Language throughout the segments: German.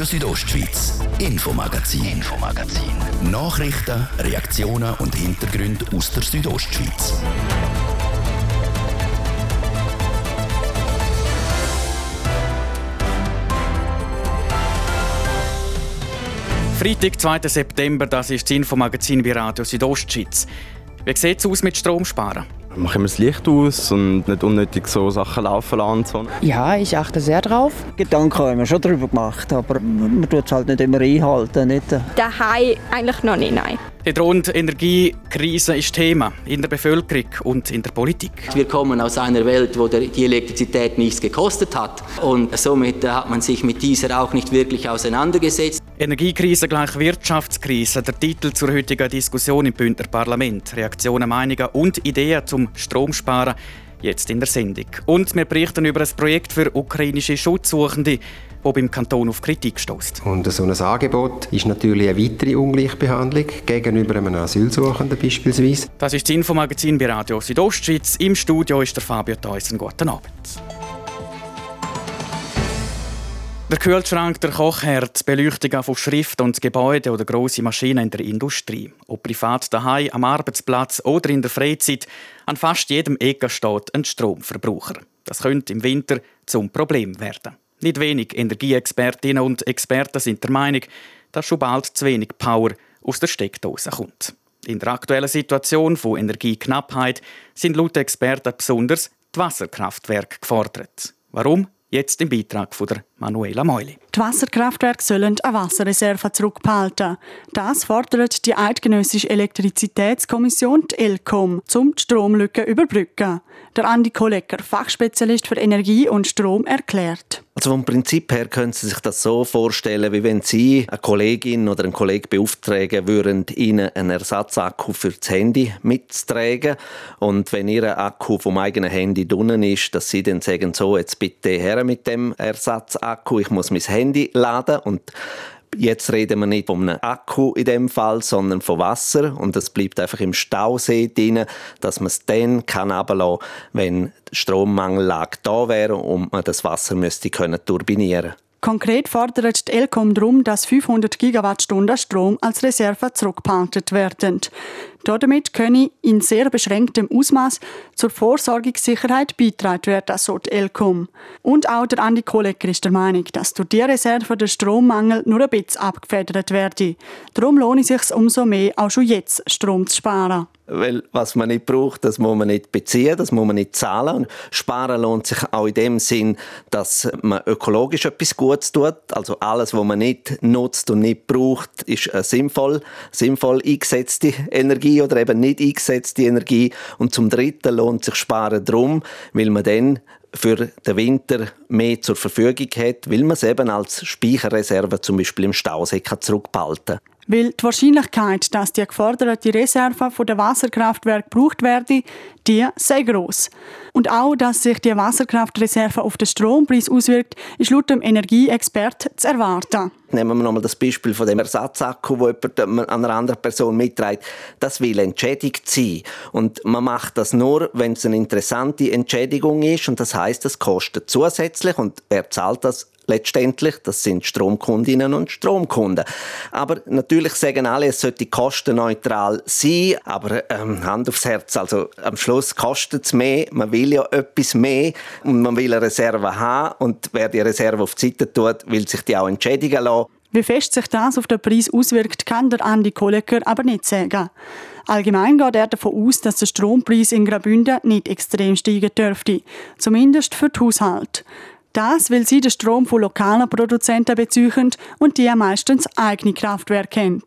Radio Südostschweiz, Infomagazin, Infomagazin. Nachrichten, Reaktionen und Hintergründe aus der Südostschweiz. Freitag, 2. September, das ist das Infomagazin bei Radio Südostschweiz. Wie sieht es aus mit Stromsparen? Machen wir das Licht aus und nicht unnötig so Sachen laufen lassen. Ja, ich achte sehr drauf. Gedanken haben wir schon darüber gemacht, aber man tut es halt nicht immer einhalten. Nicht? Daheim eigentlich noch nicht, nein. Die drohende Energiekrise ist Thema in der Bevölkerung und in der Politik. Wir kommen aus einer Welt, wo die Elektrizität nichts gekostet hat und somit hat man sich mit dieser auch nicht wirklich auseinandergesetzt. Energiekrise gleich Wirtschaftskrise, der Titel zur heutigen Diskussion im Bündner Parlament. Reaktionen, Meinungen und Ideen zum Stromsparen jetzt in der Sendung. Und wir berichten über ein Projekt für ukrainische Schutzsuchende, das beim Kanton auf Kritik stößt. Und so ein Angebot ist natürlich eine weitere Ungleichbehandlung gegenüber einem Asylsuchenden beispielsweise. Das ist das Infomagazin bei Radio Südostschweiz. Im Studio ist der Fabio Theusen. Guten Abend. Der Kühlschrank, der Kochherd, die Beleuchtung von Schrift und Gebäude oder grosse Maschinen in der Industrie. Ob privat daheim, am Arbeitsplatz oder in der Freizeit, an fast jedem Ecke steht ein Stromverbraucher. Das könnte im Winter zum Problem werden. Nicht wenig Energieexpertinnen und Experten sind der Meinung, dass schon bald zu wenig Power aus der Steckdose kommt. In der aktuellen Situation von Energieknappheit sind laut Experten besonders die Wasserkraftwerke gefordert. Warum? Jetzt im Beitrag von der Manuela Meuli. Die Wasserkraftwerke sollen eine Wasserreserve zurückbehalten. Das fordert die Eidgenössische Elektrizitätskommission, die ELCOM, um die Stromlücke überbrücken. Der Andi Kollecker, Fachspezialist für Energie und Strom, erklärt. Also vom Prinzip her können Sie sich das so vorstellen, wie wenn Sie eine Kollegin oder einen Kollegen beauftragen würden, Ihnen einen Ersatzakku für das Handy mitzutragen. Und wenn Ihr Akku vom eigenen Handy drinnen ist, dass Sie dann sagen, so, jetzt bitte her mit dem Ersatzakku, ich muss mein Handy laden. Und Jetzt reden wir nicht von einem Akku in dem Fall, sondern von Wasser. Und es bleibt einfach im Stausee drin, dass man es dann kann runterlassen wenn Strommangellage da wäre und man das Wasser müsste können turbinieren. Konkret fordert die Elcom darum, dass 500 Gigawattstunden Strom als Reserve zurückgepantet werden. Damit könne in sehr beschränktem Ausmaß zur Vorsorgungssicherheit beitragen werden, so die Elcom. Und auch der Andi Kollecker ist der Meinung, dass durch die Reserve der Strommangel nur ein bisschen abgefedert werde. Darum lohnt es sich umso mehr, auch schon jetzt Strom zu sparen. Weil was man nicht braucht, das muss man nicht beziehen, das muss man nicht zahlen. Und sparen lohnt sich auch in dem Sinn, dass man ökologisch etwas Gutes tut. Also alles, was man nicht nutzt und nicht braucht, ist eine sinnvoll, sinnvoll eingesetzte Energie oder eben nicht eingesetzte Energie. Und zum Dritten lohnt sich Sparen darum, weil man dann für den Winter mehr zur Verfügung hat, weil man es eben als Speicherreserve zum Beispiel im Stausee zurückbehalten kann. Weil die Wahrscheinlichkeit, dass die geforderte Reserve von der Wasserkraftwerk gebraucht werde, die sei gross. Und auch, dass sich die Wasserkraftreserve auf den Strompreis auswirkt, ist laut dem Energieexperten zu erwarten. Nehmen wir nochmal das Beispiel von dem Ersatzakku, wo jemand einer anderen Person mitträgt. Das will entschädigt sein. Und man macht das nur, wenn es eine interessante Entschädigung ist. Und das heißt, es kostet zusätzlich. Und wer zahlt das? Letztendlich. Das sind Stromkundinnen und Stromkunden. Aber natürlich sagen alle, es sollte kostenneutral sein. Aber ähm, Hand aufs Herz, also am Schluss kostet es mehr. Man will ja etwas mehr und man will eine Reserve haben. Und wer die Reserve auf die Seite tut, will sich die auch entschädigen lassen. Wie fest sich das auf den Preis auswirkt, kann der Andi Kollecker aber nicht sagen. Allgemein geht er davon aus, dass der Strompreis in Graubünden nicht extrem steigen dürfte. Zumindest für die Haushalte. Das, weil sie den Strom von lokalen Produzenten beziehen und die meistens eigene Kraftwerke haben.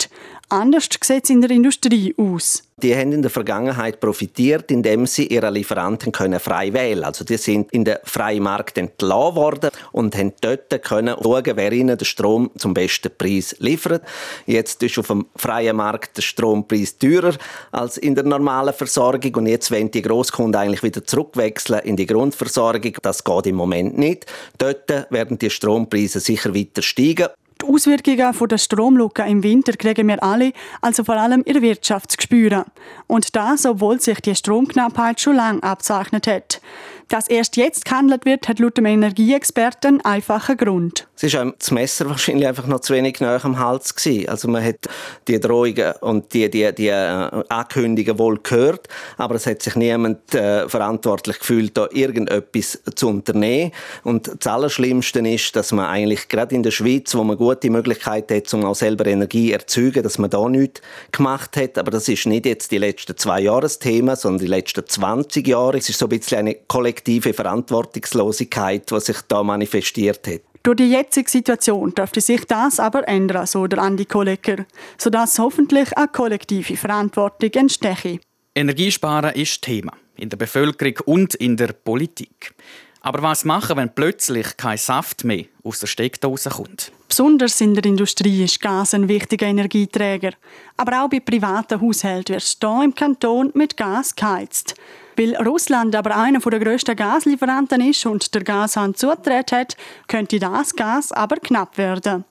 Anders sieht es in der Industrie aus. Die haben in der Vergangenheit profitiert, indem sie ihre Lieferanten können frei wählen Also die sind in den freien Markt entlassen worden und haben dort können schauen, wer ihnen den Strom zum besten Preis liefert. Jetzt ist auf dem freien Markt der Strompreis teurer als in der normalen Versorgung und jetzt wollen die Grosskunden eigentlich wieder zurückwechseln in die Grundversorgung. Das geht im Moment nicht. Dort werden die Strompreise sicher weiter steigen die Auswirkungen der Stromlücke im Winter kriegen wir alle, also vor allem in der Wirtschaft, zu spüren. Und das, obwohl sich die Stromknappheit schon lange abzeichnet hat. Dass erst jetzt gehandelt wird, hat laut dem Energieexperten einen einfachen Grund. Es ist das Messer wahrscheinlich einfach noch zu wenig nahe am Hals gewesen. Also man hat die Drohungen und die, die, die äh, Ankündigungen wohl gehört, aber es hat sich niemand äh, verantwortlich gefühlt, da irgendetwas zu unternehmen. Und das Allerschlimmste ist, dass man eigentlich gerade in der Schweiz, wo man gute Möglichkeiten hat, um auch selber Energie zu erzeugen, dass man da nichts gemacht hat. Aber das ist nicht jetzt die letzten zwei Jahre das Thema, sondern die letzten 20 Jahre. Es ist so ein bisschen eine kollektive Verantwortungslosigkeit, die sich da manifestiert hat. Durch die jetzige Situation dürfte sich das aber ändern, so der Andi Kollecker, sodass hoffentlich eine kollektive Verantwortung entstehe. Energiesparen ist Thema in der Bevölkerung und in der Politik. Aber was machen, wenn plötzlich kein Saft mehr aus der Steckdose kommt? Besonders in der Industrie ist Gas ein wichtiger Energieträger. Aber auch bei privaten Haushalten wird hier im Kanton mit Gas geheizt. Weil Russland aber einer der grössten Gaslieferanten ist und der Gashahn zugetreten hat, könnte das Gas aber knapp werden.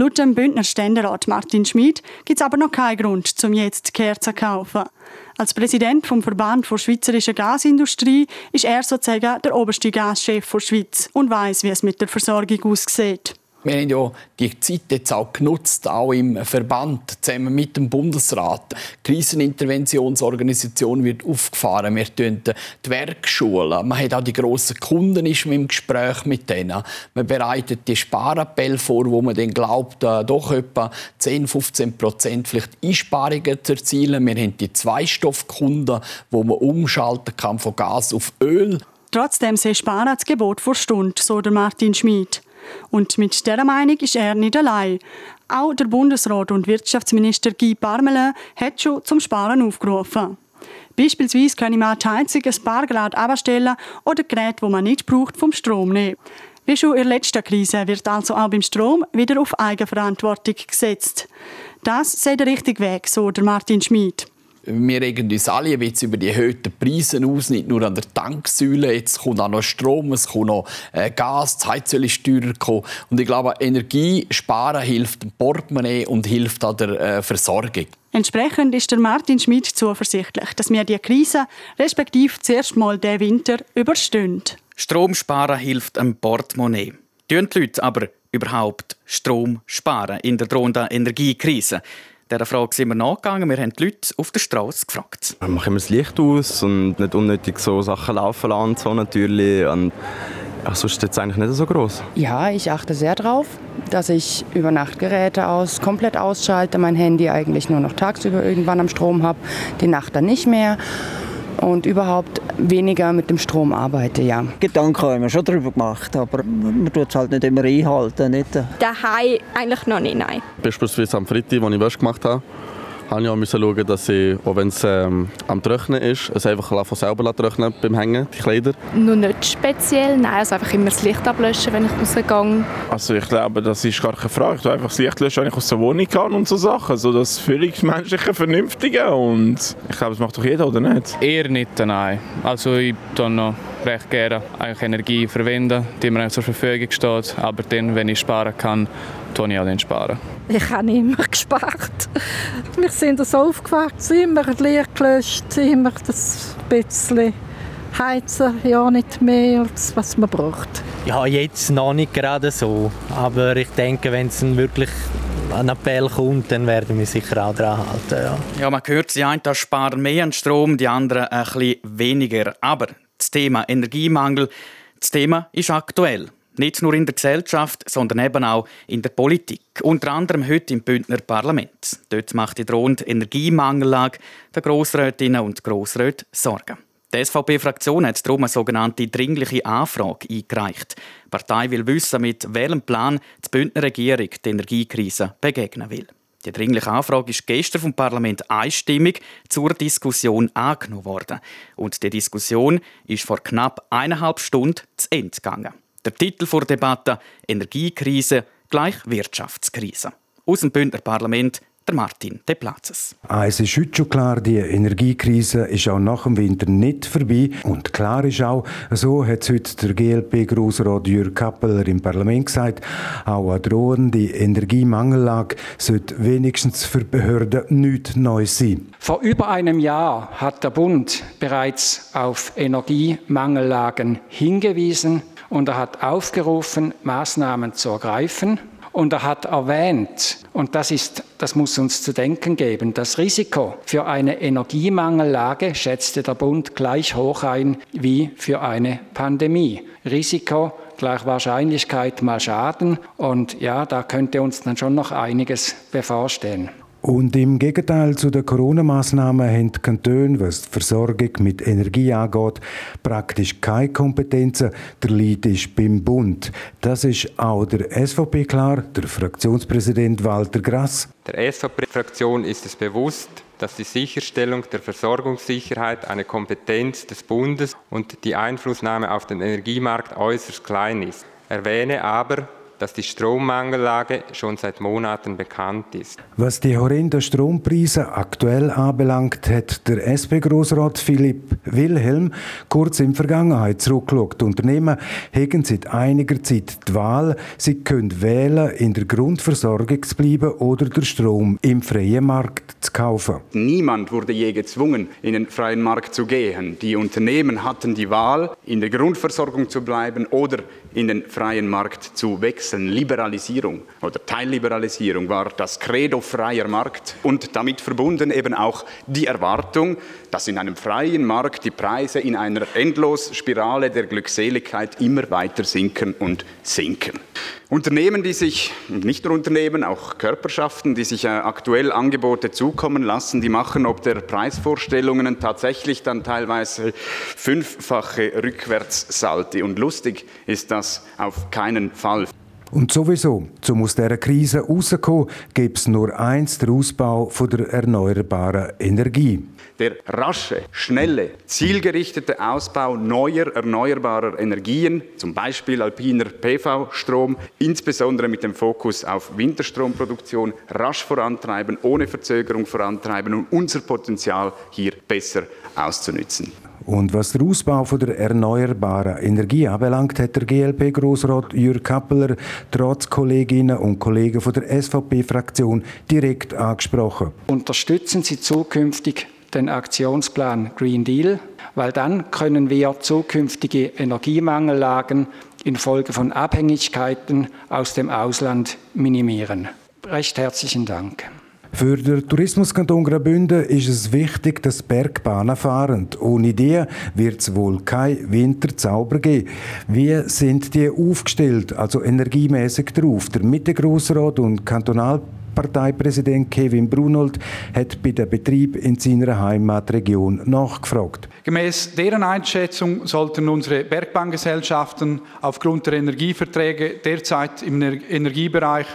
Laut dem Bündner Ständerat Martin Schmid gibt es aber noch keinen Grund, um jetzt Kerzen zu kaufen. Als Präsident vom Verband der Schweizerischen Gasindustrie ist er sozusagen der oberste Gaschef der Schweiz und weiß, wie es mit der Versorgung aussieht. Wir haben ja die Zeit jetzt auch genutzt, auch im Verband, zusammen mit dem Bundesrat. Die Kriseninterventionsorganisation wird aufgefahren. Wir tun die Werkschulen. Man hat auch die grossen Kunden ist im Gespräch mit denen. Man bereitet die Sparappell vor, wo man dann glaubt, äh, doch etwa 10, 15 Prozent vielleicht Einsparungen zu erzielen. Wir haben die Zweistoffkunden, wo man umschalten kann von Gas auf Öl. Trotzdem sei Sparen das Gebot vor Stunde, so der Martin Schmid. Und mit dieser Meinung ist er nicht allein. Auch der Bundesrat und Wirtschaftsminister Guy Parmelin hat schon zum Sparen aufgerufen. Beispielsweise kann man die Heizung ein paar Grad abstellen oder Geräte, die man nicht braucht, vom Strom nehmen. Wie schon in der letzten Krise wird also auch beim Strom wieder auf Eigenverantwortung gesetzt. Das sei der richtige Weg, so der Martin Schmid wir regen uns alle ein bisschen über die erhöhten Preise aus, nicht nur an der Tanksäule. Jetzt kommt auch noch Strom, es kommt noch äh, Gas, die Heizöl ist teurer gekommen. Und ich glaube, Energie sparen hilft dem Portemonnaie und hilft an der äh, Versorgung. Entsprechend ist der Martin Schmidt zuversichtlich, dass wir die Krise, respektive zuerst mal den Winter, überstehen. Strom sparen hilft am Portemonnaie. Tun die Leute aber überhaupt Strom sparen in der drohenden Energiekrise? Dieser Frage sind wir nachgegangen. Wir haben die Leute auf der Straße gefragt. Wir machen immer das Licht aus und nicht unnötig so Sachen laufen lassen, so natürlich. Und Ach, sonst ist jetzt eigentlich nicht so groß. Ja, ich achte sehr darauf, dass ich über Nachtgeräte aus, komplett ausschalte, mein Handy eigentlich nur noch tagsüber irgendwann am Strom habe, die Nacht dann nicht mehr und überhaupt weniger mit dem Strom arbeite, ja. Gedanken haben wir schon darüber gemacht, aber man tut es halt nicht immer einhalten. Nicht? Daheim eigentlich noch nicht, nein. Beispielsweise am Freitag, als ich Wäsche gemacht habe, habe ich auch müssen schauen, dass ich, auch wenn es ähm, am Trocknen ist, es einfach von selber trocknen beim Hängen, die Kleider. Nur nicht speziell, nein, also einfach immer das Licht ablöschen, wenn ich rausgehe. Also ich glaube, das ist gar keine Frage. Ich tue einfach das Licht löschen, wenn ich aus der Wohnung kann und so Sachen. So das völlig menschliche, vernünftige und ich glaube, das macht doch jeder, oder nicht? Eher nicht, nein. Also ich tue noch recht gerne eigentlich Energie verwenden, die mir zur Verfügung steht, aber dann, wenn ich sparen kann, tue ich auch den sparen. Ich habe immer gespart. Wir sind so aufgewachsen, immer Licht gelöscht, immer das bisschen heizen, ja nicht mehr als was man braucht. Ja, jetzt noch nicht gerade so, aber ich denke, wenn es wirklich ein Appell kommt, dann werden wir sicher auch daran halten. Ja, ja man hört, die einen sparen mehr an Strom, die anderen ein bisschen weniger. Aber das Thema Energiemangel, das Thema ist aktuell. Nicht nur in der Gesellschaft, sondern eben auch in der Politik. Unter anderem heute im Bündner Parlament. Dort macht die drohende Energiemangellage der Grossrätinnen und Grossräte Sorgen. Die SVP-Fraktion hat darum eine sogenannte dringliche Anfrage eingereicht. Die Partei will wissen, mit welchem Plan die Bündner Regierung die Energiekrise begegnen will. Die dringliche Anfrage ist gestern vom Parlament einstimmig zur Diskussion angenommen worden. Und die Diskussion ist vor knapp eineinhalb Stunden zu Ende gegangen. Der Titel der Debatte Energiekrise gleich Wirtschaftskrise. Aus dem Bündner Parlament der Martin De Platzes. Es ist heute schon klar, die Energiekrise ist auch nach dem Winter nicht vorbei. Und klar ist auch, so hat es heute der GLP-Grossrat Jürg Kappeler im Parlament gesagt, auch eine drohende Energiemangellage sollte wenigstens für Behörden nichts Neues sein. Vor über einem Jahr hat der Bund bereits auf Energiemangellagen hingewiesen und er hat aufgerufen, Maßnahmen zu ergreifen. Und er hat erwähnt, und das, ist, das muss uns zu denken geben, das Risiko für eine Energiemangellage schätzte der Bund gleich hoch ein wie für eine Pandemie. Risiko gleich Wahrscheinlichkeit mal Schaden. Und ja, da könnte uns dann schon noch einiges bevorstehen. Und im Gegenteil zu den Corona-Massnahmen haben die Kantone, was die Versorgung mit Energie angeht, praktisch keine Kompetenzen. Der Leid ist beim Bund. Das ist auch der SVP klar, der Fraktionspräsident Walter Grass. Der SVP-Fraktion ist es bewusst, dass die Sicherstellung der Versorgungssicherheit eine Kompetenz des Bundes und die Einflussnahme auf den Energiemarkt äußerst klein ist. Erwähne aber, dass die Strommangellage schon seit Monaten bekannt ist. Was die horrenden Strompreise aktuell anbelangt, hat der SP-Grossrat Philipp Wilhelm kurz in Vergangenheit zurückgeschaut. Unternehmen haben seit einiger Zeit die Wahl, sie können wählen, in der Grundversorgung zu bleiben oder den Strom im freien Markt zu kaufen. Niemand wurde je gezwungen, in den freien Markt zu gehen. Die Unternehmen hatten die Wahl, in der Grundversorgung zu bleiben oder in den freien Markt zu wechseln. Liberalisierung oder Teilliberalisierung war das Credo freier Markt und damit verbunden eben auch die Erwartung, dass in einem freien Markt die Preise in einer Endlosspirale der Glückseligkeit immer weiter sinken und sinken. Unternehmen, die sich, nicht nur Unternehmen, auch Körperschaften, die sich äh, aktuell Angebote zukommen lassen, die machen ob der Preisvorstellungen tatsächlich dann teilweise fünffache Rückwärtssalti. Und lustig ist das auf keinen Fall. Und sowieso, um aus dieser Krise rauszukommen, gibt es nur eins, der Ausbau der erneuerbaren Energie. Der rasche, schnelle, zielgerichtete Ausbau neuer erneuerbarer Energien, zum Beispiel alpiner PV-Strom, insbesondere mit dem Fokus auf Winterstromproduktion, rasch vorantreiben, ohne Verzögerung vorantreiben und unser Potenzial hier besser auszunützen. Und was den Ausbau von der erneuerbaren Energie anbelangt, hat der GLP-Grossrat Jürg Kappeler trotz Kolleginnen und Kollegen von der SVP-Fraktion direkt angesprochen. Unterstützen Sie zukünftig den Aktionsplan Green Deal, weil dann können wir zukünftige Energiemangellagen infolge von Abhängigkeiten aus dem Ausland minimieren. Recht herzlichen Dank. Für den Tourismuskanton Graubünden ist es wichtig, dass Bergbahnen fahren. Ohne die wird es wohl kein Winterzauber geben. Wie sind die aufgestellt, also energiemäßig drauf? Der Mittegrossrat und Kantonal Parteipräsident Kevin Brunold hat bei dem Betrieb in seiner Heimatregion nachgefragt. Gemäß deren Einschätzung sollten unsere Bergbahngesellschaften aufgrund der Energieverträge derzeit im Energiebereich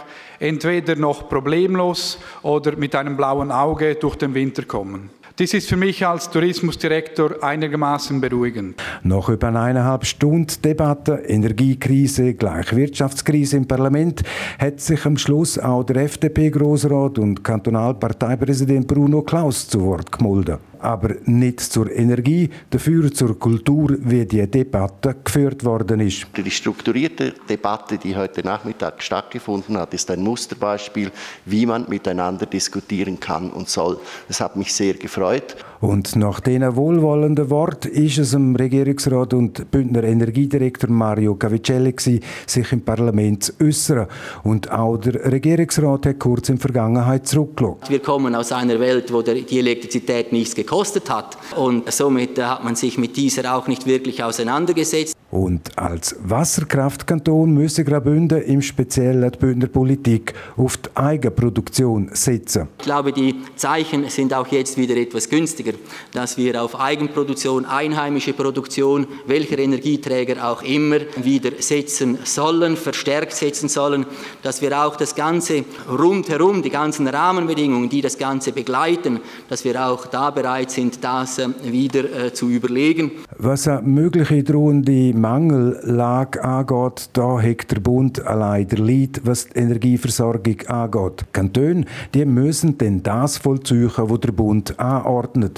entweder noch problemlos oder mit einem blauen Auge durch den Winter kommen. Dies ist für mich als Tourismusdirektor einigermaßen beruhigend. Nach über eineinhalb Stunden Debatte, Energiekrise gleich Wirtschaftskrise im Parlament, hat sich am Schluss auch der FDP-Grossrat und Kantonalparteipräsident Bruno Klaus zu Wort gemeldet aber nicht zur Energie, dafür zur Kultur, wie die Debatte geführt worden ist. Die strukturierte Debatte, die heute Nachmittag stattgefunden hat, ist ein Musterbeispiel, wie man miteinander diskutieren kann und soll. Das hat mich sehr gefreut. Und nach diesen wohlwollenden Worten ist es dem Regierungsrat und Bündner Energiedirektor Mario Cavicelli gewesen, sich im Parlament zu äußern. Und auch der Regierungsrat hat kurz in der Vergangenheit zurückgeschaut. Wir kommen aus einer Welt, wo die Elektrizität nichts gekostet hat. Und somit hat man sich mit dieser auch nicht wirklich auseinandergesetzt. Und als Wasserkraftkanton müsse Graubünden im Speziellen die Bündner Politik auf die Eigenproduktion setzen. Ich glaube, die Zeichen sind auch jetzt wieder etwas günstiger. Dass wir auf Eigenproduktion, einheimische Produktion, welcher Energieträger auch immer, wieder setzen sollen, verstärkt setzen sollen, dass wir auch das Ganze rundherum, die ganzen Rahmenbedingungen, die das Ganze begleiten, dass wir auch da bereit sind, das äh, wieder äh, zu überlegen. Was eine mögliche drohende Mangellage angeht, da hat der Bund allein der Lied, was die Energieversorgung angeht. Kantone, die müssen denn das vollziehen, was der Bund anordnet.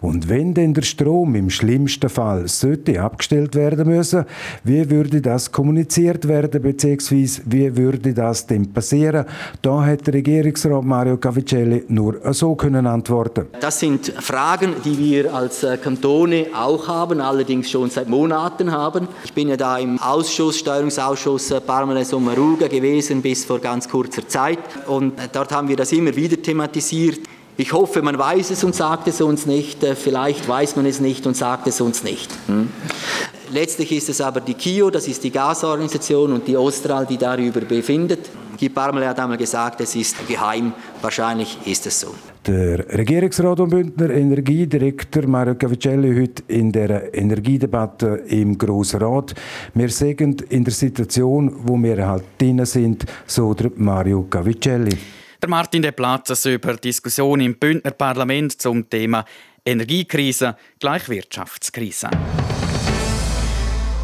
Und wenn denn der Strom im schlimmsten Fall sollte abgestellt werden müssen, wie würde das kommuniziert werden, beziehungsweise wie würde das denn passieren? Da hat der Regierungsrat Mario Cavicelli nur so können antworten. Das sind Fragen, die wir als äh, Kantone auch haben, allerdings schon seit Monaten haben. Ich bin ja da im Ausschuss, Steuerungsausschuss äh, Parmenes und Maruga gewesen bis vor ganz kurzer Zeit und äh, dort haben wir das immer wieder thematisiert. Ich hoffe, man weiß es und sagt es uns nicht. Vielleicht weiß man es nicht und sagt es uns nicht. Hm? Letztlich ist es aber die KIO, das ist die Gasorganisation und die Austral, die darüber befindet. Guy Parmele hat einmal gesagt, es ist geheim. Wahrscheinlich ist es so. Der Regierungsrat und Bündner Energiedirektor Mario Cavicelli heute in der Energiedebatte im Grossen Rat. Wir sind in der Situation, wo wir halt drin sind, so der Mario Cavicelli. Der Martin De Platzes über Diskussion im Bündner Parlament zum Thema Energiekrise gleich Wirtschaftskrise.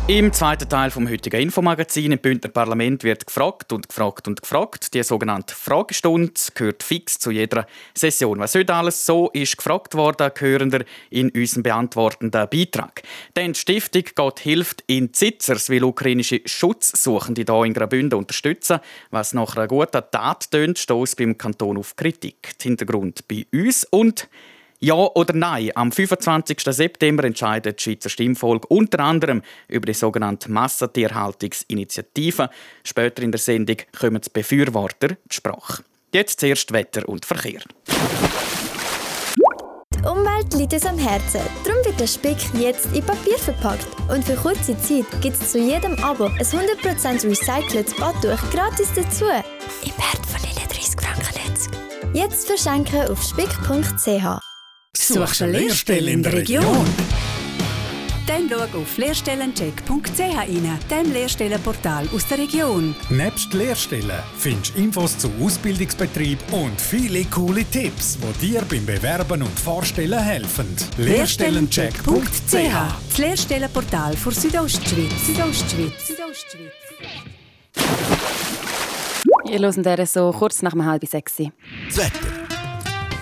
Im zweiten Teil vom heutigen Infomagazin im Bündner Parlament wird gefragt und gefragt und gefragt. Die sogenannte Fragestunde gehört fix zu jeder Session. Was heute alles so ist gefragt worden, hören wir in unserem beantwortenden Beitrag. Denn die Stiftung Gott hilft in Zitzers will ukrainische Schutzsuchende hier in Graubünden unterstützen. Was nach einer guten Tat tönt, stößt beim Kanton auf Kritik. Der Hintergrund bei uns und ja oder Nein? Am 25. September entscheidet die Schweizer Stimmvolk unter anderem über die sogenannte Massentierhaltungsinitiative. Später in der Sendung kommen die Befürworter zur Sprache. Jetzt zuerst Wetter und Verkehr. Die Umwelt liegt uns am Herzen. Darum wird der Speck jetzt in Papier verpackt. Und für kurze Zeit gibt es zu jedem Abo ein 100% recyceltes Badtuch gratis dazu. Im Wert von 30 Franken. Jetzt verschenken auf spick.ch. Suchst du eine Lehrstelle in der Region? Dann schau auf lehrstellencheck.ch rein, dem Lehrstellenportal aus der Region. Nebst Lehrstellen findest du Infos zu Ausbildungsbetrieb und viele coole Tipps, die dir beim Bewerben und Vorstellen helfen. Lehrstellencheck.ch Das Lehrstellenportal für Südostschweiz. Südostschweiz. Südostschweiz. Ihr hört so kurz nach halb sechs. Das Wetter.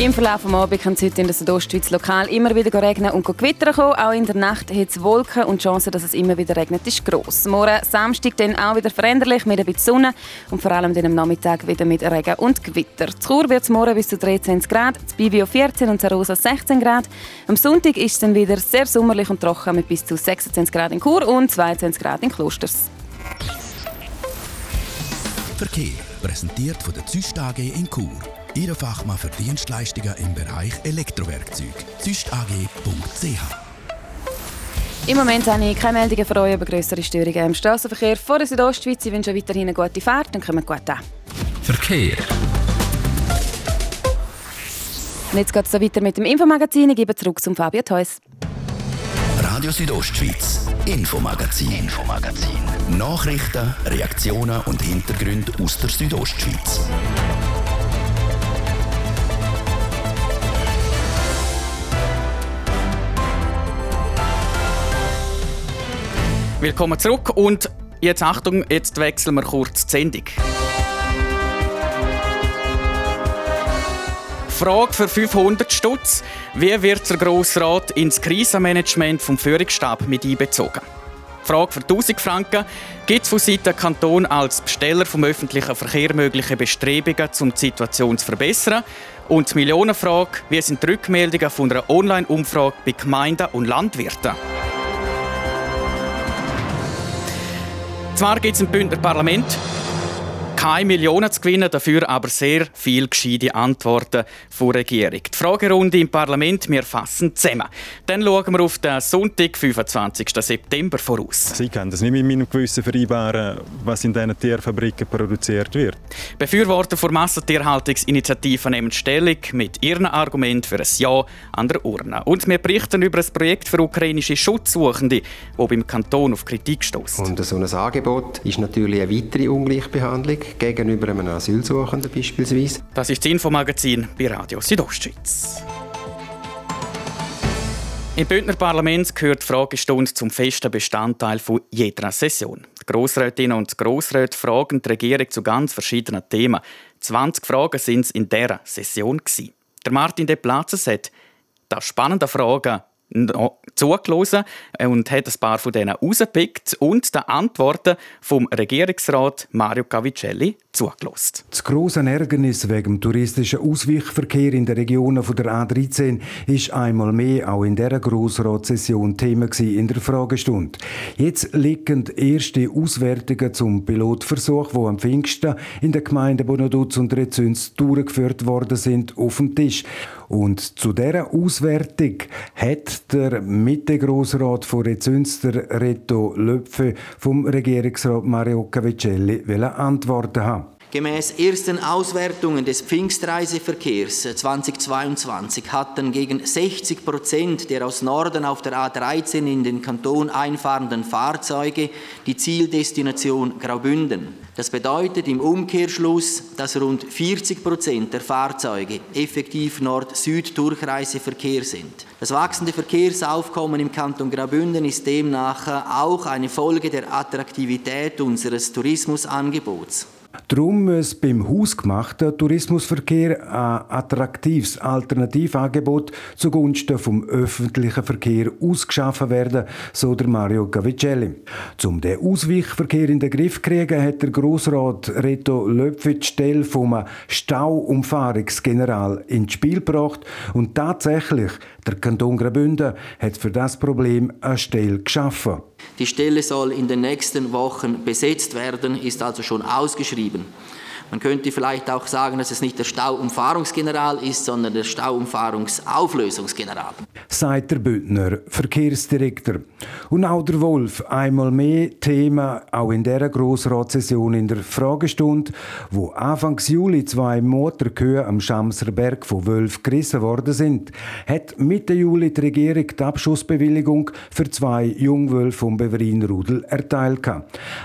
im Verlauf des Abends kann es heute in der Südostschweiz lokal immer wieder regnen und gewittern. Auch in der Nacht hat es Wolken und die Chance, dass es immer wieder regnet, ist gross. Morgen Samstag dann auch wieder veränderlich mit ein bisschen Sonne und vor allem dann am Nachmittag wieder mit Regen und Gewitter. Zu Chur wird es morgen bis zu 13 Grad, zu Bibio 14 und Zarosa 16 Grad. Am Sonntag ist es dann wieder sehr sommerlich und trocken mit bis zu 26 Grad in Chur und 22 Grad in Klosters. Verkehr präsentiert von der Züst AG in Chur. Ihr Fachmann für Dienstleistungen im Bereich Elektrowerkzeug. züstag.ch im Moment habe ich keine Meldungen für euch über größere Störungen im Straßenverkehr vor der Südostschweiz. Ich wünsche weiterhin eine gute Fahrt und kommt gut an. Verkehr. Und jetzt geht es so weiter mit dem Infomagazin. Ich gebe zurück zum Fabio Theus. Radio Südostschweiz, Infomagazin. Infomagazin. Nachrichten, Reaktionen und Hintergründe aus der Südostschweiz. Willkommen zurück und jetzt Achtung, jetzt wechseln wir kurz die Sendung. Frage für 500 Stutz. Wie wird der Grossrat ins Krisenmanagement vom Führungsstab mit einbezogen? Frage für 1000 Franken. Gibt es von Seiten Kanton als Besteller vom öffentlichen Verkehr mögliche Bestrebungen, um die Situation zu verbessern? Und die Millionenfrage. Wie sind die Rückmeldungen von einer Online-Umfrage bei Gemeinden und Landwirten? Zwar gibt es im Bündner Parlament Keine Millionen zu gewinnen, dafür aber sehr viel gescheite Antworten von der Regierung. Die Fragerunde im Parlament, wir fassen zusammen. Dann schauen wir auf den Sonntag, 25. September voraus. Sie können das nicht mit meinem Gewissen vereinbaren, was in diesen Tierfabriken produziert wird. Befürworter der Massentierhaltungsinitiative nehmen Stellung mit ihren Argumenten für ein Ja an der Urne. Und wir berichten über ein Projekt für ukrainische Schutzsuchende, das beim Kanton auf Kritik stößt. Und so ein Angebot ist natürlich eine weitere Ungleichbehandlung gegenüber einem Asylsuchenden beispielsweise. Das ist das Infomagazin bei Radio Südostschweiz. Im Bündner Parlament gehört die Fragestunde zum festen Bestandteil von jeder Session. Die Grossrätinnen und Grossräte fragen die Regierung zu ganz verschiedenen Themen. 20 Fragen sind es in dieser Session. Der Martin De Platzes hat da spannende Fragen zugelassen und hat ein paar von denen rausgepickt und die Antworten vom Regierungsrat Mario Cavicelli zugelassen. Das grosse Ärgernis wegen dem touristischen Ausweichverkehr in den Regionen der A13 ist einmal mehr auch in dieser Grossratssession Thema in der Fragestunde. Jetzt liegen erste Auswertungen zum Pilotversuch, wo am Pfingsten in den Gemeinden Bonaduz und Rezüns durchgeführt worden sind, auf dem Tisch. Und zu dieser Auswertung hat der Mitte-Grossrat von Rezünster Reto Löpfe vom Regierungsrat Mario Cavicelli Antworten haben. Gemäß ersten Auswertungen des Pfingstreiseverkehrs 2022 hatten gegen 60 Prozent der aus Norden auf der A13 in den Kanton einfahrenden Fahrzeuge die Zieldestination Graubünden. Das bedeutet im Umkehrschluss, dass rund 40 Prozent der Fahrzeuge effektiv Nord-Süd-Durchreiseverkehr sind. Das wachsende Verkehrsaufkommen im Kanton Graubünden ist demnach auch eine Folge der Attraktivität unseres Tourismusangebots. Darum muss beim hausgemachten Tourismusverkehr ein attraktives Alternativangebot zugunsten vom öffentlichen Verkehr ausgeschaffen werden, so der Mario Gavicelli. Um den Ausweichverkehr in den Griff zu kriegen, hat der Grossrat Reto Löpfe die Stelle vom Stauumfahrungsgeneral ins Spiel gebracht und tatsächlich der Kanton Graubünden hat für das Problem eine Stelle geschaffen. Die Stelle soll in den nächsten Wochen besetzt werden, ist also schon ausgeschrieben. Man könnte vielleicht auch sagen, dass es nicht der Stauumfahrungsgeneral ist, sondern der Stauumfahrungsauflösungsgeneral. Sagt der Bündner Verkehrsdirektor. Und auch der Wolf, einmal mehr Thema, auch in dieser Grossratssession in der Fragestunde, wo Anfang Juli zwei Motorkühe am Schamserberg von Wölf gerissen worden sind, hat Mitte Juli die Regierung die Abschussbewilligung für zwei Jungwölfe vom Beverin-Rudel erteilt.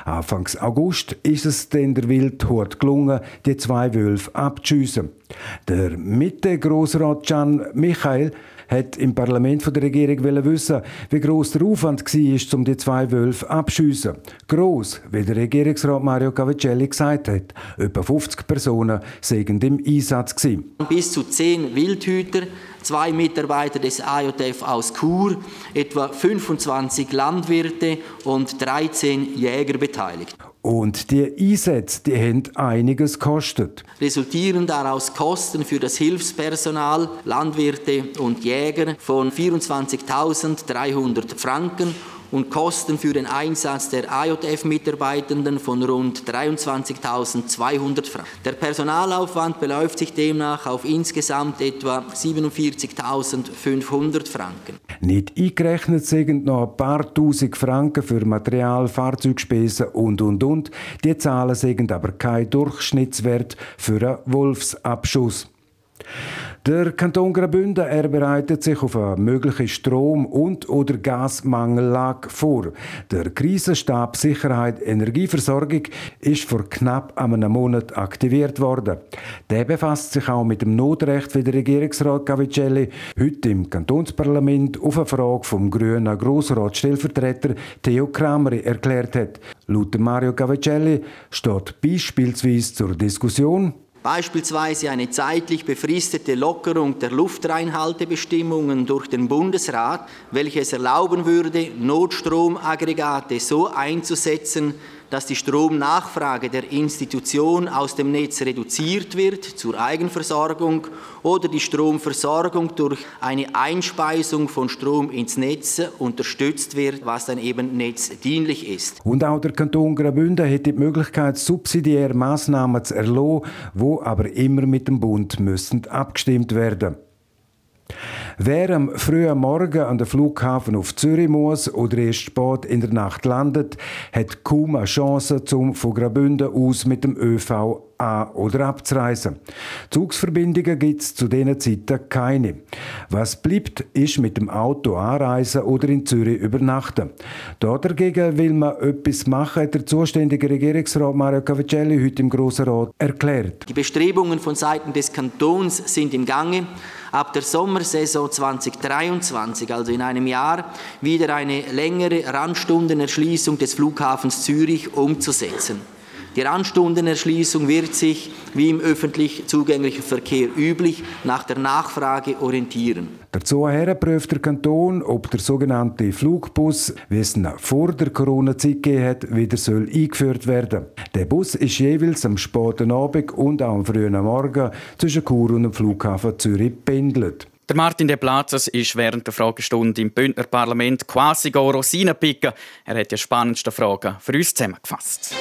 Anfang August ist es dann der Wildhort gelungen, die zwei Wölfe abzuschiessen. Der Mitte-Grossrat Can Michael hat im Parlament von der Regierung wissen, wie groß der Aufwand war, um die zwei Wölfe abzuschiessen. Gross, wie der Regierungsrat Mario Cavicelli gesagt hat. Etwa 50 Personen seien im Einsatz. Bis zu 10 Wildhüter, zwei Mitarbeiter des AJF aus Chur, etwa 25 Landwirte und 13 Jäger beteiligt. Und die Einsätze, die haben einiges gekostet. Resultieren daraus Kosten für das Hilfspersonal, Landwirte und Jäger von 24.300 Franken und Kosten für den Einsatz der AJF-Mitarbeitenden von rund 23.200 Franken. Der Personalaufwand beläuft sich demnach auf insgesamt etwa 47.500 Franken. Nicht eingerechnet sind noch ein paar Tausend Franken für Material, Fahrzeugspesen und und und. Die Zahlen sind aber kein Durchschnittswert für einen Wolfsabschuss. Der Kanton Graubünden er bereitet sich auf eine mögliche Strom- und oder Gasmangellage vor. Der Krisenstab Sicherheit Energieversorgung ist vor knapp einem Monat aktiviert worden. Der befasst sich auch mit dem Notrecht, wie der Regierungsrat Cavicelli heute im Kantonsparlament auf eine Frage vom grünen Grossratsstellvertreter Theo Krameri erklärt hat. Laut Mario Cavicelli steht beispielsweise zur Diskussion Beispielsweise eine zeitlich befristete Lockerung der Luftreinhaltebestimmungen durch den Bundesrat, welches erlauben würde, Notstromaggregate so einzusetzen, dass die Stromnachfrage der Institution aus dem Netz reduziert wird zur Eigenversorgung oder die Stromversorgung durch eine Einspeisung von Strom ins Netz unterstützt wird, was dann eben netzdienlich ist. Und auch der Kanton Graubünden hätte die Möglichkeit, subsidiär Massnahmen zu erlassen, wo aber immer mit dem Bund müssen abgestimmt werden. Wer am frühen Morgen an der Flughafen auf Zürich muss oder erst spät in der Nacht landet, hat kaum eine Chance, zum von Graubünden aus mit dem ÖV an- oder abzureisen. Zugsverbindungen gibt es zu diesen Zeiten keine. Was bleibt, ist mit dem Auto anreisen oder in Zürich übernachten. Da dagegen will man etwas machen, hat der zuständige Regierungsrat Mario Cavicelli heute im Grossen Rat erklärt. Die Bestrebungen von Seiten des Kantons sind im Gange, ab der Sommersaison 2023, also in einem Jahr, wieder eine längere Randstundenerschließung des Flughafens Zürich umzusetzen. Die Randstundenerschließung wird sich, wie im öffentlich zugänglichen Verkehr üblich, nach der Nachfrage orientieren. Dazu prüft der Kanton, ob der sogenannte Flugbus, wie es ihn vor der Corona-Zeit gegeben hat, wieder soll eingeführt werden Der Bus ist jeweils am späten Abend und auch am frühen Morgen zwischen Chur und dem Flughafen Zürich pendelt. Der Martin De Plazas ist während der Fragestunde im Bündner Parlament quasi go Rosinen picken. Er hat die spannendsten Fragen für uns zusammengefasst.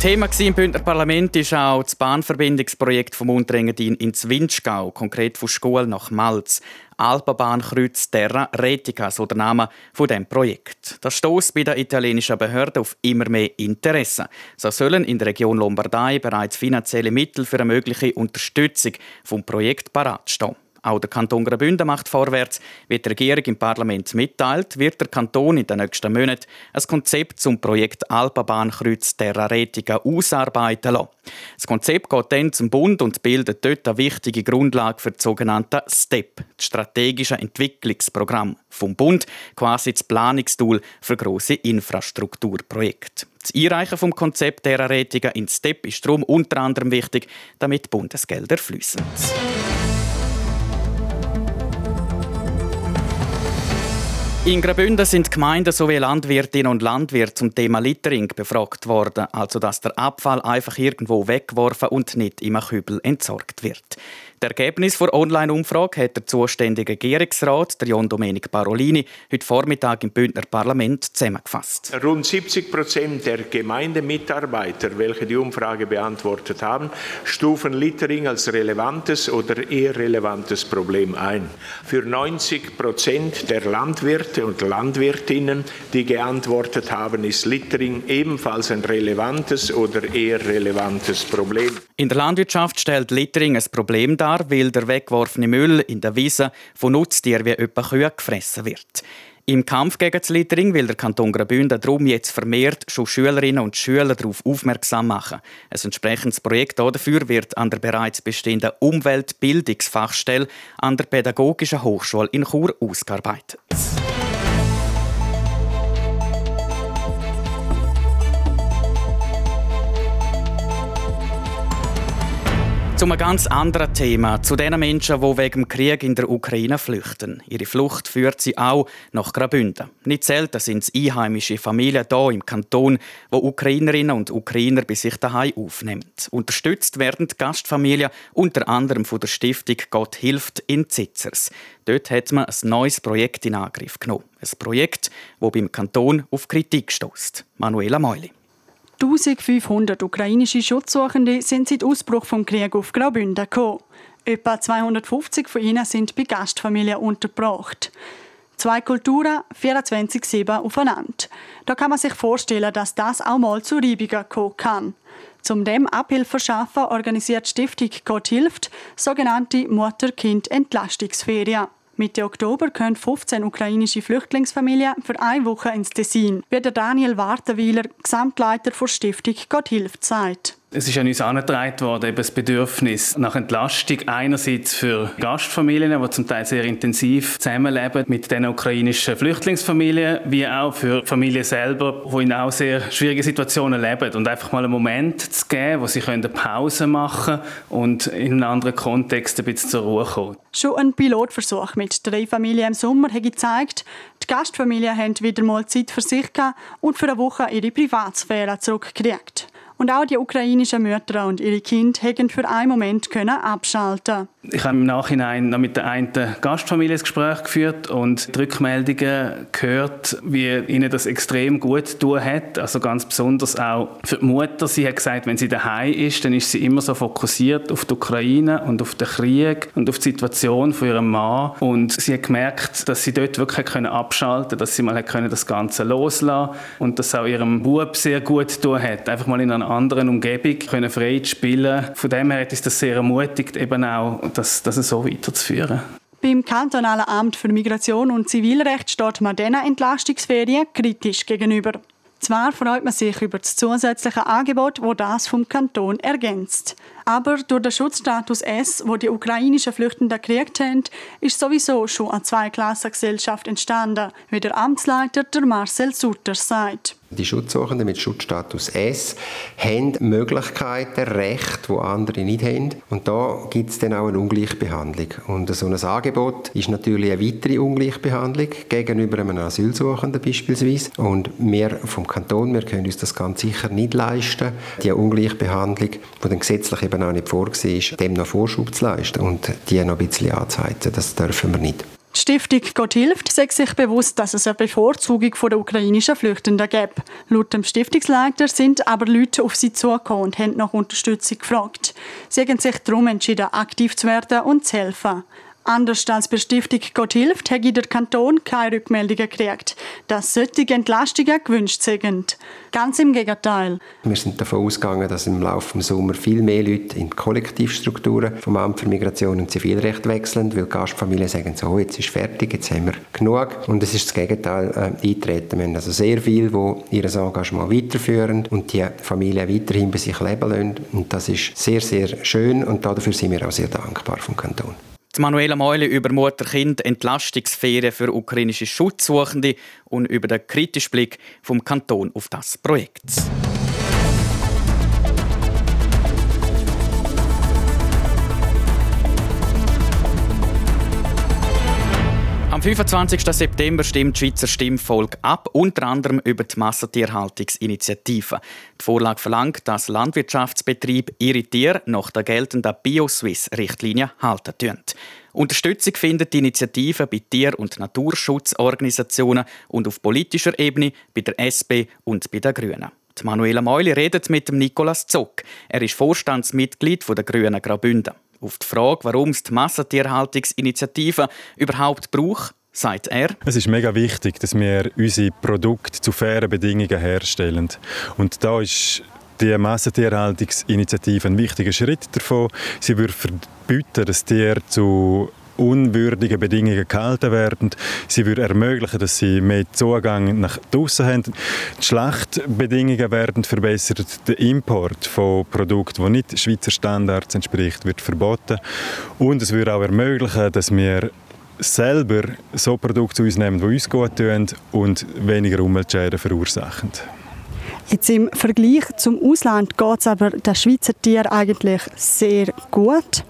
Thema im Bündner Parlament ist auch das Bahnverbindungsprojekt vom Unterengadin ins Winschgau, konkret von Schkuhl nach Malz. Alpabahnkreuz Terra Retica, so der Name von dem Projekt. Das stößt bei der italienischen Behörde auf immer mehr Interesse. So sollen in der Region Lombardei bereits finanzielle Mittel für eine mögliche Unterstützung vom Projekt parat stehen. Auch der Kanton Graubünden macht vorwärts. Wie die Regierung im Parlament mitteilt, wird der Kanton in den nächsten Monaten ein Konzept zum Projekt Alpabahnkreuz Terra Retica ausarbeiten lassen. Das Konzept geht dann zum Bund und bildet dort eine wichtige Grundlage für das sogenannte STEP, das strategische Entwicklungsprogramm vom Bund, quasi das Planungstool für große Infrastrukturprojekte. Das Einreichen vom Konzept Terra Retica in STEP ist darum unter anderem wichtig, damit Bundesgelder fließen. In Graubünden sind Gemeinden sowie Landwirtinnen und Landwirte zum Thema Littering befragt worden, also dass der Abfall einfach irgendwo weggeworfen und nicht im Kübel entsorgt wird. Das Ergebnis der Online-Umfrage hat der zuständige Regierungsrat, der John Domenic Parolini, heute Vormittag im Bündner Parlament zusammengefasst. Rund 70 Prozent der Gemeindemitarbeiter, welche die Umfrage beantwortet haben, stufen Littering als relevantes oder eher relevantes Problem ein. Für 90 Prozent der Landwirte und Landwirtinnen, die geantwortet haben, ist Littering ebenfalls ein relevantes oder eher relevantes Problem. In der Landwirtschaft stellt Littering ein Problem dar Jahr, weil der weggeworfene Müll in der Wiese von Nutztieren wie etwa Kühe gefressen wird. Im Kampf gegen das Littering will der Kanton Graubünden darum jetzt vermehrt schon Schülerinnen und Schüler darauf aufmerksam machen. Ein entsprechendes Projekt dafür wird an der bereits bestehenden Umweltbildungsfachstelle an der Pädagogischen Hochschule in Chur ausgearbeitet. Zu einem ganz anderen Thema, zu den Menschen, die wegen dem Krieg in der Ukraine flüchten. Ihre Flucht führt sie auch nach Graubünden. Nicht selten sind es einheimische Familien hier im Kanton, wo Ukrainerinnen und Ukrainer bei sich daheim aufnehmen. Unterstützt werden die Gastfamilien unter anderem von der Stiftung Gott hilft in Zitzers. Dort hat man ein neues Projekt in Angriff genommen. Ein Projekt, das beim Kanton auf Kritik stößt. Manuela Meuli. 1500 ukrainische Schutzsuchende sind seit Ausbruch des Krieges auf Graubünden gekommen. Etwa 250 von ihnen sind bei Gastfamilien untergebracht. Zwei Kulturen, 24-7 aufeinander. Da kann man sich vorstellen, dass das auch mal zu Reibungen kommen kann. Zum dem Abhilfe verschaffen organisiert die Stiftung Gott hilft sogenannte Mutter-Kind-Entlastungsferien. Mitte Oktober können 15 ukrainische Flüchtlingsfamilien für eine Woche ins Tessin, wie der Daniel Wartenweiler, Gesamtleiter der Stiftung Gott hilft, sagt. Es ist an uns angetragen worden, eben das Bedürfnis nach Entlastung einerseits für Gastfamilien, die zum Teil sehr intensiv zusammenleben mit den ukrainischen Flüchtlingsfamilien, wie auch für Familien selber, die in auch sehr schwierigen Situationen leben und einfach mal einen Moment zu geben, wo sie eine Pause machen können und in einem anderen Kontext ein bisschen zur Ruhe kommen. Schon ein Pilotversuch mit drei Familien im Sommer hat gezeigt, die Gastfamilien haben wieder mal Zeit für sich und für eine Woche ihre Privatsphäre zurückgekriegt. Und auch die ukrainischen Mütter und ihre Kinder hätten für einen Moment können abschalten Ich habe im Nachhinein noch mit der einen Gastfamilie ein Gespräch geführt und die Rückmeldungen gehört, wie ihnen das extrem gut tun hat. Also ganz besonders auch für die Mutter. Sie hat gesagt, wenn sie daheim ist, dann ist sie immer so fokussiert auf die Ukraine und auf den Krieg und auf die Situation von ihrem Mann. Und sie hat gemerkt, dass sie dort wirklich können abschalten dass sie mal können das Ganze loslassen und dass auch ihrem Bub sehr gut tun hat. Einfach mal in einer anderen Umgebung können frei spielen. Von dem her hat uns das sehr ermutigt, eben auch das, das so weiterzuführen. Beim kantonalen Amt für Migration und Zivilrecht steht man diesen Entlastungsferien kritisch gegenüber. Zwar freut man sich über das zusätzliche Angebot, wo das vom Kanton ergänzt. Aber durch den Schutzstatus S, wo die ukrainischen Flüchtenden gekriegt haben, ist sowieso schon eine Zweiklassengesellschaft entstanden, wie der Amtsleiter der Marcel Sutter sagt. Die Schutzsuchenden mit Schutzstatus S haben Möglichkeiten, Rechte, die andere nicht haben. Und da gibt es dann auch eine Ungleichbehandlung. Und so ein Angebot ist natürlich eine weitere Ungleichbehandlung gegenüber einem Asylsuchenden beispielsweise. Und wir vom Kanton, wir können uns das ganz sicher nicht leisten, die Ungleichbehandlung, die dann gesetzlich eben auch nicht vorgesehen ist, dem noch Vorschub zu leisten und die noch ein bisschen anzuheizen. Das dürfen wir nicht. Stiftung Gott hilft sagt sich bewusst, dass es eine Bevorzugung der ukrainischen Flüchtenden gibt. Laut dem Stiftungsleiter sind aber Leute auf sie zugekommen und haben nach Unterstützung gefragt. Sie haben sich darum entschieden, aktiv zu werden und zu helfen. Anders als bei Stiftung Gott hilft, hat der Kanton keine Rückmeldungen gekriegt, dass solche Entlastungen gewünscht sind. Ganz im Gegenteil. Wir sind davon ausgegangen, dass im Laufe des Sommers viel mehr Leute in Kollektivstrukturen vom Amt für Migration und Zivilrecht wechseln, weil Gastfamilien sagen, so, jetzt ist fertig, jetzt haben wir genug. Und es ist das Gegenteil äh, eintreten. Wir haben also sehr viele, die ihr Engagement weiterführen und die Familien weiterhin bei sich leben lassen. Und das ist sehr, sehr schön und dafür sind wir auch sehr dankbar vom Kanton. Die Manuela Meule über Mutter-Kind Entlastungsferien für ukrainische Schutzsuchende und über den kritischen Blick vom Kanton auf das Projekt. Am 25. September stimmt die Schweizer Stimmvolk ab, unter anderem über die Massentierhaltungsinitiative. Die Vorlage verlangt, dass Landwirtschaftsbetriebe ihre Tiere nach der geltenden BioSwiss-Richtlinie halten tun. Unterstützung findet die Initiative bei Tier- und Naturschutzorganisationen und auf politischer Ebene bei der SP und bei den Grünen. Die Manuela Meuli redet mit dem Nikolaus Zock. Er ist Vorstandsmitglied der Grünen Graubünden. Auf die Frage, warum es die Massentierhaltungsinitiative überhaupt braucht, sagt er. Es ist mega wichtig, dass wir unsere Produkte zu fairen Bedingungen herstellen. Und da ist die Massentierhaltungsinitiative ein wichtiger Schritt davon. Sie würde verbieten, dass Tiere zu unwürdigen Bedingungen gehalten werden. Sie würde ermöglichen, dass sie mehr Zugang nach draußen haben. Die Schlachtbedingungen werden verbessert. Der Import von Produkten, die nicht Schweizer Standards entspricht, wird verboten. Und es würde auch ermöglichen, dass wir selber so Produkte zu uns nehmen, die uns gut tun und weniger Umweltschäden verursachen. Jetzt im Vergleich zum Ausland geht es aber der Schweizer Tier eigentlich sehr gut.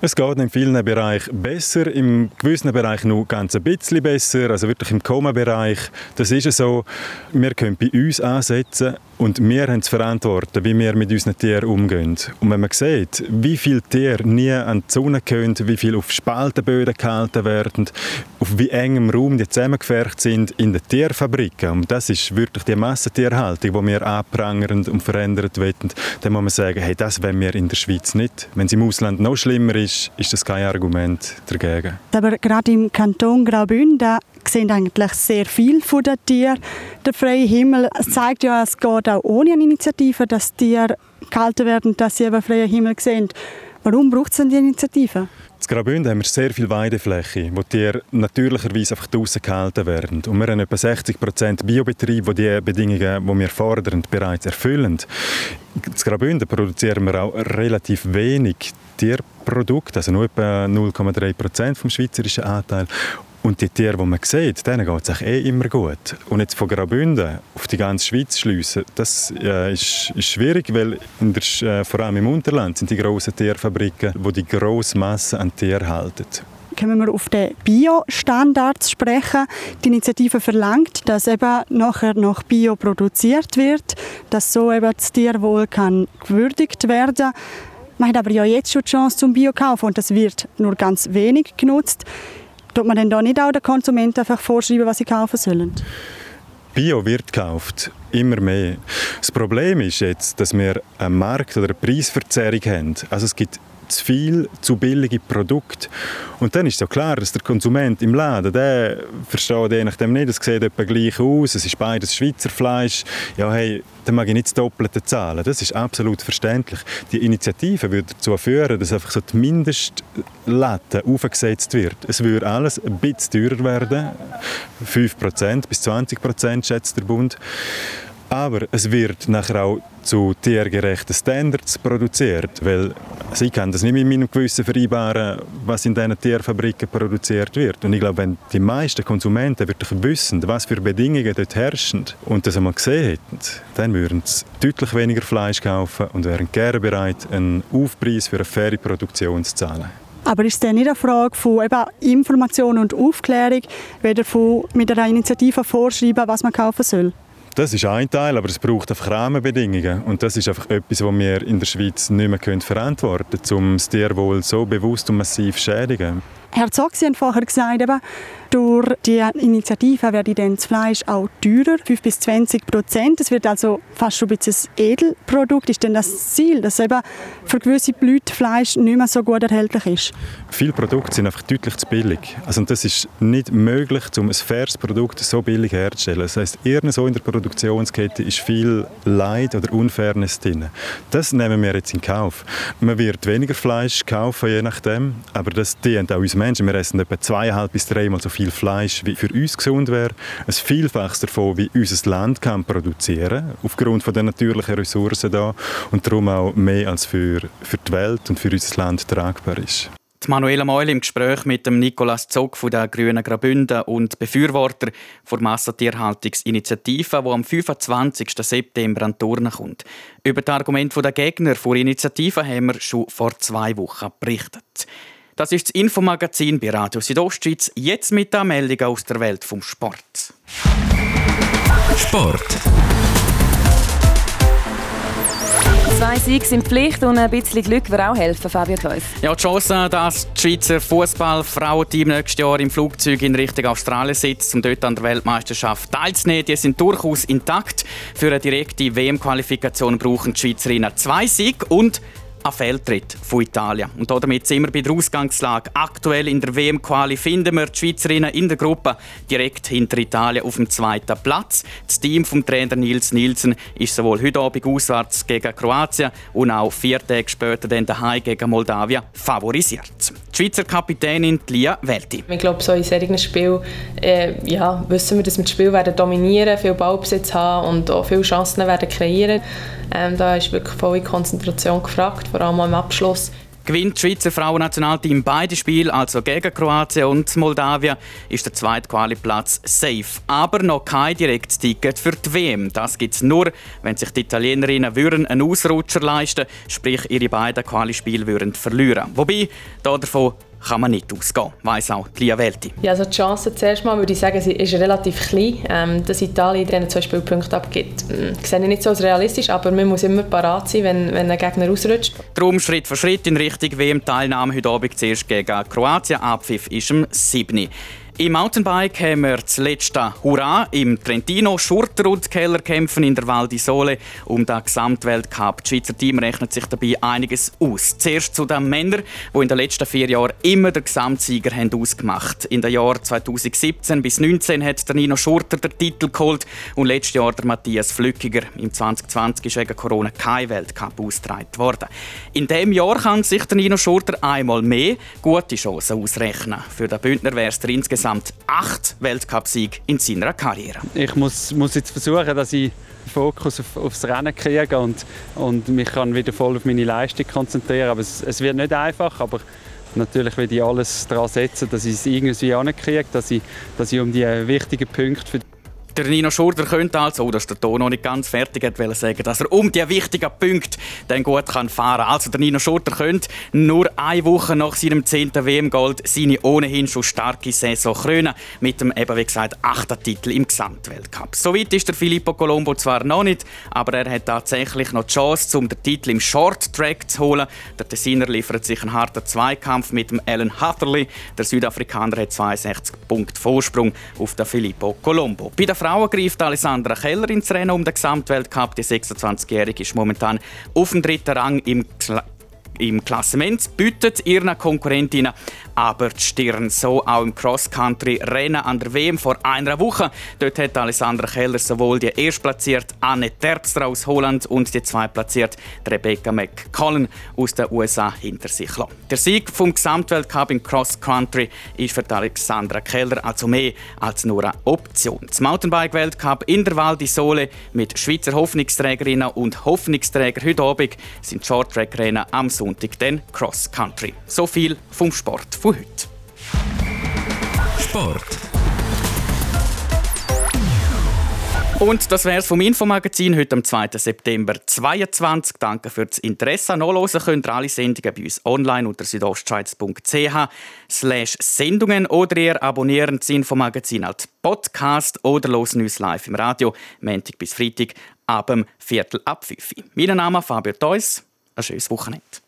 Es geht in vielen Bereichen besser, im gewissen Bereich nur ganz ein bisschen besser, also wirklich im Koma-Bereich. Das ist so, wir können bei uns ansetzen und wir haben zu verantworten, wie wir mit unseren Tieren umgehen. Und wenn man sieht, wie viele Tiere nie an die Sonne können, wie viele auf Spaltenböden gehalten werden, auf wie engem Raum die zusammengefärbt sind in den Tierfabriken, und das ist wirklich die Massentierhaltung, die wir anprangern und verändern wollen, dann muss man sagen, hey, das wollen wir in der Schweiz nicht. Wenn es im Ausland noch schlimmer ist, ist das kein Argument dagegen. Aber gerade im Kanton Graubünden sehen eigentlich sehr viel von den Tieren. Der freie Himmel zeigt ja, es geht auch ohne eine Initiative, dass Tiere gehalten werden, dass sie eben freien Himmel sehen. Warum braucht es denn die Initiative? In Graubünden haben wir sehr viel Weidefläche, wo die natürlicherweise einfach draußen gehalten werden. Und wir haben etwa 60 Prozent Biobetriebe, die die Bedingungen, die wir fordern, bereits erfüllen. In Graubünden produzieren wir auch relativ wenig Tierprodukte, also nur etwa 0,3 Prozent vom schweizerischen Anteil. Und die Tiere, die man sieht, denen geht es eh immer gut. Und jetzt von Graubünden auf die ganze Schweiz schliessen, das äh, ist, ist, schwierig, weil der, äh, vor allem im Unterland sind die grossen Tierfabriken, wo die grosse Masse an Tieren halten. können wir auf den Bio-Standard sprechen. Die Initiative verlangt, dass eben nachher noch Bio produziert wird, dass so eben das Tierwohl kann gewürdigt werden man hat aber ja jetzt schon die Chance zum Bio kaufen und das wird nur ganz wenig genutzt. Tut man denn da nicht auch den Konsumenten einfach vorschreiben, was sie kaufen sollen? Bio wird gekauft, immer mehr. Das Problem ist jetzt, dass wir einen Markt- oder eine Preisverzerrung haben. Also es gibt zu viel, zu billige Produkte. Und dann ist ja klar, dass der Konsument im Laden, der versteht je nachdem nicht, es sieht etwa gleich aus, es ist beides Schweizer Fleisch, ja hey, dann mag ich nicht das Doppelte zahlen. Das ist absolut verständlich. Die Initiative würde dazu führen, dass einfach so die Mindestlatte aufgesetzt wird. Es würde alles ein bisschen teurer werden, 5% bis 20% schätzt der Bund. Aber es wird nachher auch zu tiergerechten Standards produziert, weil sie kann das nicht mit meinem Gewissen vereinbaren, was in diesen Tierfabriken produziert wird. Und ich glaube, wenn die meisten Konsumenten wirklich wissen, was für Bedingungen dort herrschen und das einmal gesehen hätten, dann würden sie deutlich weniger Fleisch kaufen und wären gerne bereit, einen Aufpreis für eine faire Produktion zu zahlen. Aber ist es nicht eine Frage von eben Information und Aufklärung, weder von mit einer Initiative vorschreiben, was man kaufen soll? Das ist ein Teil, aber es braucht einfach Rahmenbedingungen. Und das ist einfach etwas, was wir in der Schweiz nicht mehr verantworten können, um das Tierwohl so bewusst und massiv zu schädigen. Herr Sie haben vorher gesagt, eben, durch die Initiative werde dann das Fleisch auch teurer, 5 bis 20 Prozent. Es wird also fast schon ein bisschen ein Edelprodukt. Ist denn das Ziel, dass eben für gewisse Leute Fleisch nicht mehr so gut erhältlich ist? Viele Produkte sind einfach deutlich zu billig. Also, das ist nicht möglich, um ein faires Produkt so billig herzustellen. Das heißt, irgendwo in der Produktionskette ist viel Leid oder Unfairness drin. Das nehmen wir jetzt in Kauf. Man wird weniger Fleisch kaufen, je nachdem, aber das dient auch uns Menschen. Wir essen etwa zweieinhalb bis dreimal so viel Fleisch, wie für uns gesund wäre. Ein Vielfaches davon, wie unser Land kann produzieren aufgrund der natürlichen Ressourcen da und darum auch mehr als für, für die Welt und für unser Land tragbar ist. Die Manuela Meul im Gespräch mit dem Nikolaus Zog von der Grünen Graubünden und Befürworter der Massentierhaltungsinitiative, die am 25. September an Turnen kommt. Über das Argument der Gegner der Initiative haben wir schon vor zwei Wochen berichtet. Das ist das Infomagazin bei Radio Südostschweiz. Jetzt mit der Meldung aus der Welt vom Sport. Sport. Zwei Siege sind Pflicht und ein bisschen Glück würde auch helfen, Fabio Theus. Ja, die Chance, dass das Schweizer Fußball-Frauenteam nächstes Jahr im Flugzeug in Richtung Australien sitzt, um dort an der Weltmeisterschaft teilzunehmen, die sind durchaus intakt. Für eine direkte WM-Qualifikation brauchen die Schweizerinnen zwei Siege und ein Fehltritt von Italien. Und damit sind wir bei der Ausgangslage. Aktuell in der WM-Quali finden wir die Schweizerinnen in der Gruppe direkt hinter Italien auf dem zweiten Platz. Das Team vom Trainer Nils Nielsen ist sowohl heute Abend auswärts gegen Kroatien und auch vier Tage später dann daheim gegen Moldawien favorisiert. Die Schweizer Kapitänin Lia Welti. Ich glaube, so in solchen Spielen äh, ja, wissen wir, dass wir das Spiel werden dominieren, viel Ballbesitz haben und auch viele Chancen werden kreieren. Ähm, da ist wirklich volle Konzentration gefragt, vor allem im Abschluss. Gewinnt das Schweizer Frauennationalteam beide Spiele, also gegen Kroatien und Moldawien, ist der zweite Quali-Platz safe. Aber noch kein direktes Ticket für die WM. Das gibt es nur, wenn sich die Italienerinnen würden einen Ausrutscher leisten sprich ihre beiden Quali-Spiele würden verlieren. Wobei, davon kann man nicht ausgehen, weiss auch Lia Welti. Ja, also die Chance zuerst mal würde ich sagen, ist relativ klein. Ähm, dass Italien diesen zwei Spielpunkte abgibt, ähm, sehe ich nicht so als realistisch, aber man muss immer parat sein, wenn, wenn ein Gegner ausrutscht. Darum Schritt für Schritt in Richtung WM-Teilnahme heute Abend zuerst gegen Kroatien. Abpfiff ist am 7. Im Mountainbike haben wir das letzte Hurra im Trentino. Schurter und Keller kämpfen in der Val di Sole um den Gesamtweltcup. Das Schweizer Team rechnet sich dabei einiges aus. Zuerst zu den Männern, die in den letzten vier Jahren immer den Gesamtsieger haben ausgemacht In den Jahren 2017 bis 2019 hat der Nino Schurter den Titel geholt und letztes Jahr der Matthias Flückiger. Im 2020 ist wegen Corona kein Weltcup ausgetragen worden. In diesem Jahr kann sich der Nino Schurter einmal mehr gute Chancen ausrechnen. Für den Bündner wäre es insgesamt insgesamt acht Weltcupsiege in seiner Karriere. Ich muss, muss jetzt versuchen, dass ich Fokus auf, aufs Rennen kriege und, und mich kann wieder voll auf meine Leistung konzentrieren. Aber es, es wird nicht einfach, aber natürlich will ich alles daran setzen, dass ich es irgendwie ankriege, dass ich, dass ich um die wichtigen Punkte für Der Nino Schurter könnte also, oh, dass der Ton noch nicht ganz fertig hat, sagen, dass er um die wichtigen Punkte dann gut kann fahren kann. Also der Nino Schurter könnte nur eine Woche nach seinem 10. WM-Gold seine ohnehin schon starke Saison krönen, mit dem eben wie gesagt achten Titel im Gesamtweltcup. Soweit ist der Filippo Colombo zwar noch nicht, aber er hat tatsächlich noch die Chance, um den Titel im Short Track zu holen. Der Tessiner liefert sich einen harten Zweikampf mit dem Alan Hatterley. Der Südafrikaner hat 62 Punkte Vorsprung auf den Filippo Colombo. Bei den Frauen greift Alessandra Keller ins Rennen um den Gesamtweltcup. Die 26-Jährige ist momentan auf dem dritten Rang im im Klassement, bietet ihren Konkurrentinnen aber die Stirn. So auch im Cross-Country-Rennen an der WM vor einer Woche. Dort hat Alessandra Keller sowohl die erstplatzierte Anne Terpstra aus Holland und die zweitplatzierte Rebecca McCollum aus den USA hinter sich lassen. Der Sieg vom Gesamtweltcup im Cross-Country ist für Alexandra Keller also mehr als nur eine Option. Das Mountainbike-Weltcup in der Val di Sole mit Schweizer Hoffnungsträgerinnen und Hoffnungsträger heute Abend sind Short-Track-Rennen am Sonntag dann Cross-Country. So viel vom Sport von heute. Sport. Und das wäre es vom Infomagazin heute am 2. September 2022. Danke für das Interesse. Nachlesen könnt ihr alle Sendungen bei uns online unter südostschweiz.ch slash Sendungen oder ihr abonniert das Infomagazin als Podcast oder hören uns live im Radio, Montag bis Freitag ab dem Viertel ab 5 Mein Name ist Fabio Theus. Ein schönes Wochenende.